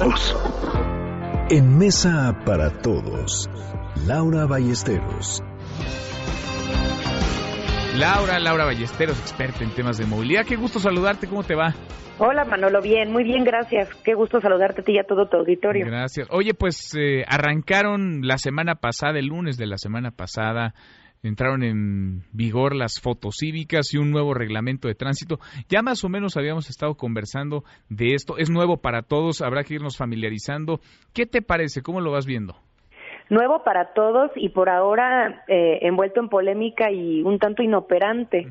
todos. En Mesa para Todos, Laura Ballesteros. Laura, Laura Ballesteros, experta en temas de movilidad. Qué gusto saludarte, ¿cómo te va? Hola Manolo, bien, muy bien, gracias. Qué gusto saludarte a ti y a todo tu auditorio. Gracias. Oye, pues eh, arrancaron la semana pasada, el lunes de la semana pasada, entraron en vigor las fotocívicas y un nuevo reglamento de tránsito. Ya más o menos habíamos estado conversando de esto. Es nuevo para todos, habrá que irnos familiarizando. ¿Qué te parece? ¿Cómo lo vas viendo? Nuevo para todos y por ahora eh, envuelto en polémica y un tanto inoperante.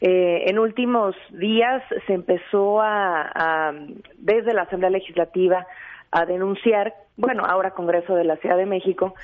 eh, en últimos días se empezó a, a, desde la Asamblea Legislativa, a denunciar, bueno, ahora Congreso de la Ciudad de México,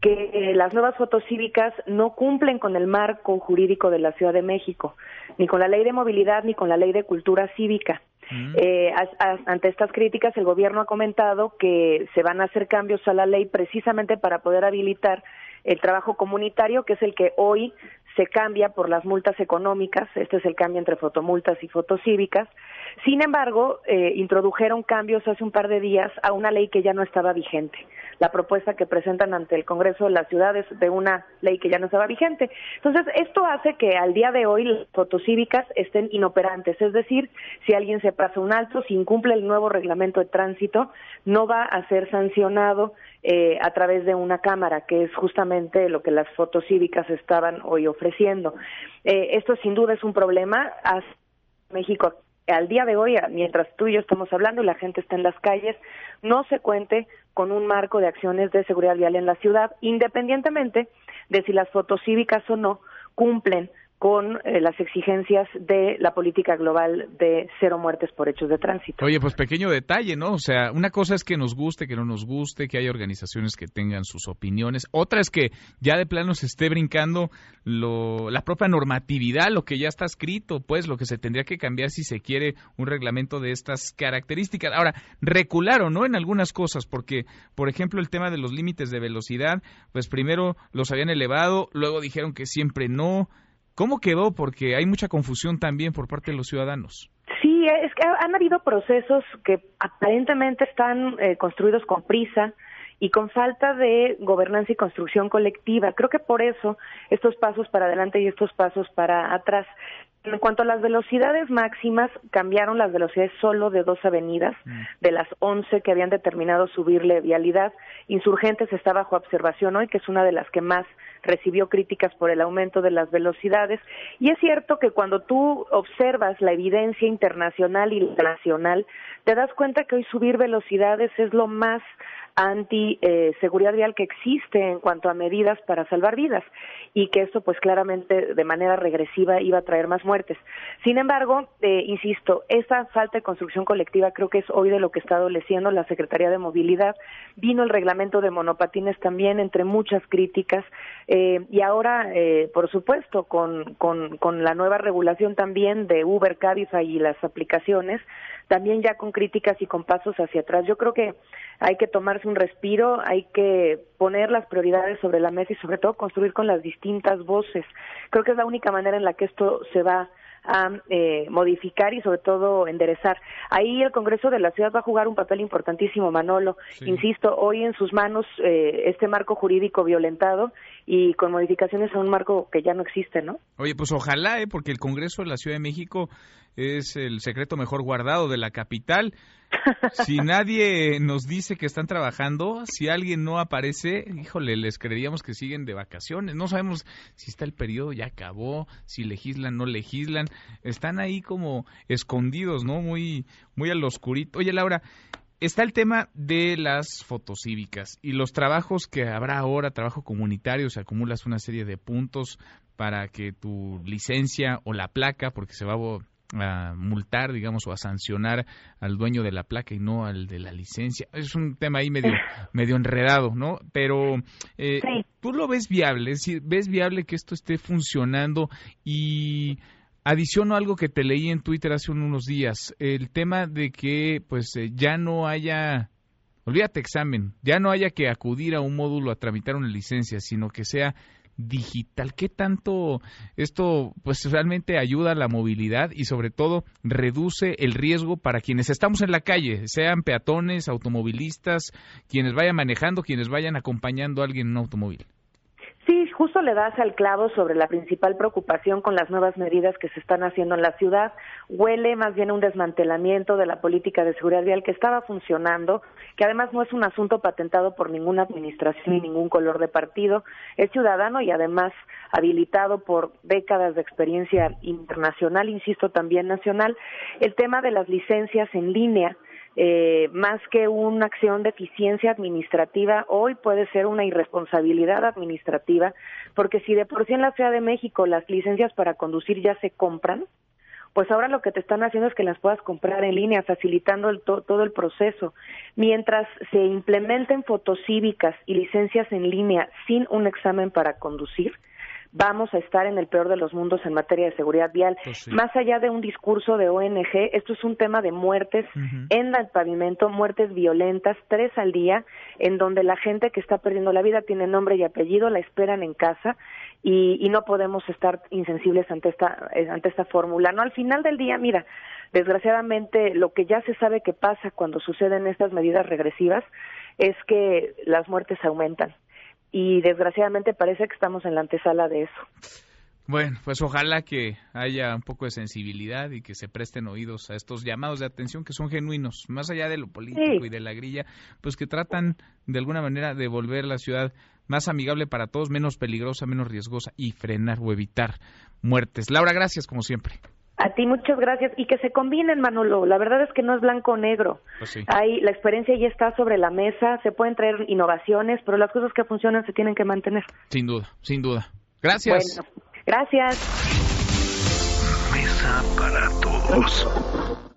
que eh, las nuevas fotocívicas no cumplen con el marco jurídico de la Ciudad de México, ni con la ley de movilidad ni con la ley de cultura cívica. Mm. Eh, a, a, ante estas críticas, el gobierno ha comentado que se van a hacer cambios a la ley precisamente para poder habilitar el trabajo comunitario, que es el que hoy se cambia por las multas económicas. Este es el cambio entre fotomultas y fotocívicas. Sin embargo, eh, introdujeron cambios hace un par de días a una ley que ya no estaba vigente. La propuesta que presentan ante el Congreso de las ciudades de una ley que ya no estaba vigente. Entonces, esto hace que al día de hoy las fotocívicas estén inoperantes. Es decir, si alguien se pasa un alto, si incumple el nuevo reglamento de tránsito, no va a ser sancionado eh, a través de una cámara, que es justamente lo que las fotocívicas estaban hoy ofreciendo. Eh, esto sin duda es un problema. México al día de hoy, mientras tú y yo estamos hablando y la gente está en las calles, no se cuente con un marco de acciones de seguridad vial en la ciudad, independientemente de si las fotocívicas o no cumplen con eh, las exigencias de la política global de cero muertes por hechos de tránsito. Oye, pues pequeño detalle, ¿no? O sea, una cosa es que nos guste, que no nos guste, que haya organizaciones que tengan sus opiniones. Otra es que ya de plano se esté brincando lo, la propia normatividad, lo que ya está escrito, pues lo que se tendría que cambiar si se quiere un reglamento de estas características. Ahora, recularon, ¿no? En algunas cosas, porque, por ejemplo, el tema de los límites de velocidad, pues primero los habían elevado, luego dijeron que siempre no ¿Cómo quedó? Porque hay mucha confusión también por parte de los ciudadanos. Sí, es que han habido procesos que aparentemente están eh, construidos con prisa y con falta de gobernanza y construcción colectiva. Creo que por eso estos pasos para adelante y estos pasos para atrás. En cuanto a las velocidades máximas, cambiaron las velocidades solo de dos avenidas, mm. de las once que habían determinado subirle vialidad. Insurgentes está bajo observación hoy, que es una de las que más recibió críticas por el aumento de las velocidades. Y es cierto que cuando tú observas la evidencia internacional y nacional, te das cuenta que hoy subir velocidades es lo más anti eh, seguridad vial que existe en cuanto a medidas para salvar vidas y que esto pues claramente de manera regresiva iba a traer más muertes. Sin embargo, eh, insisto, esa falta de construcción colectiva creo que es hoy de lo que está adoleciendo la Secretaría de Movilidad. Vino el reglamento de monopatines también entre muchas críticas eh, y ahora, eh, por supuesto, con, con, con la nueva regulación también de Uber, Cabify y las aplicaciones, también ya con críticas y con pasos hacia atrás. Yo creo que hay que tomarse un respiro, hay que poner las prioridades sobre la mesa y sobre todo construir con las distintas voces. Creo que es la única manera en la que esto se va a eh, modificar y sobre todo enderezar. Ahí el Congreso de la Ciudad va a jugar un papel importantísimo, Manolo. Sí. Insisto, hoy en sus manos eh, este marco jurídico violentado y con modificaciones a un marco que ya no existe, ¿no? Oye, pues ojalá, ¿eh? porque el Congreso de la Ciudad de México es el secreto mejor guardado de la capital. Si nadie nos dice que están trabajando, si alguien no aparece, híjole, les creeríamos que siguen de vacaciones. No sabemos si está el periodo, ya acabó, si legislan, no legislan. Están ahí como escondidos, ¿no? Muy, muy al oscurito. Oye, Laura, está el tema de las fotocívicas y los trabajos que habrá ahora, trabajo comunitario, se acumulas una serie de puntos para que tu licencia o la placa, porque se va a multar, digamos, o a sancionar al dueño de la placa y no al de la licencia. Es un tema ahí medio, medio enredado, ¿no? Pero eh, sí. tú lo ves viable, es decir, ves viable que esto esté funcionando y adiciono algo que te leí en Twitter hace unos días, el tema de que pues eh, ya no haya olvídate examen, ya no haya que acudir a un módulo a tramitar una licencia, sino que sea digital. ¿Qué tanto esto pues realmente ayuda a la movilidad y sobre todo reduce el riesgo para quienes estamos en la calle, sean peatones, automovilistas, quienes vayan manejando, quienes vayan acompañando a alguien en un automóvil? Justo le das al clavo sobre la principal preocupación con las nuevas medidas que se están haciendo en la ciudad. Huele más bien un desmantelamiento de la política de seguridad vial que estaba funcionando, que además no es un asunto patentado por ninguna administración ni ningún color de partido, es ciudadano y además habilitado por décadas de experiencia internacional, insisto, también nacional. El tema de las licencias en línea eh, más que una acción de eficiencia administrativa, hoy puede ser una irresponsabilidad administrativa, porque si de por sí en la Ciudad de México las licencias para conducir ya se compran, pues ahora lo que te están haciendo es que las puedas comprar en línea, facilitando todo el proceso. Mientras se implementen fotocívicas y licencias en línea sin un examen para conducir, vamos a estar en el peor de los mundos en materia de seguridad vial. Pues Más allá de un discurso de ONG, esto es un tema de muertes en el pavimento, muertes violentas, tres al día, en donde la gente que está perdiendo la vida tiene nombre y apellido, la esperan en casa y, y no podemos estar insensibles ante esta, eh, ante esta fórmula. No, al final del día, mira, desgraciadamente lo que ya se sabe que pasa cuando suceden estas medidas regresivas es que las muertes aumentan y desgraciadamente parece que estamos en la antesala de eso. Bueno, pues ojalá que haya un poco de sensibilidad y que se presten oídos a estos llamados de atención que son genuinos, más allá de lo político y de la grilla, pues que tratan de alguna manera de volver la ciudad más amigable para todos, menos peligrosa, menos riesgosa y frenar o evitar muertes. Laura, gracias como siempre. A ti muchas gracias y que se combinen, Manolo. La verdad es que no es blanco o negro. Pues Hay, la experiencia ya está sobre la mesa, se pueden traer innovaciones, pero las cosas que funcionan se tienen que mantener. Sin duda, sin duda. Gracias. Bueno, gracias. Mesa para todos.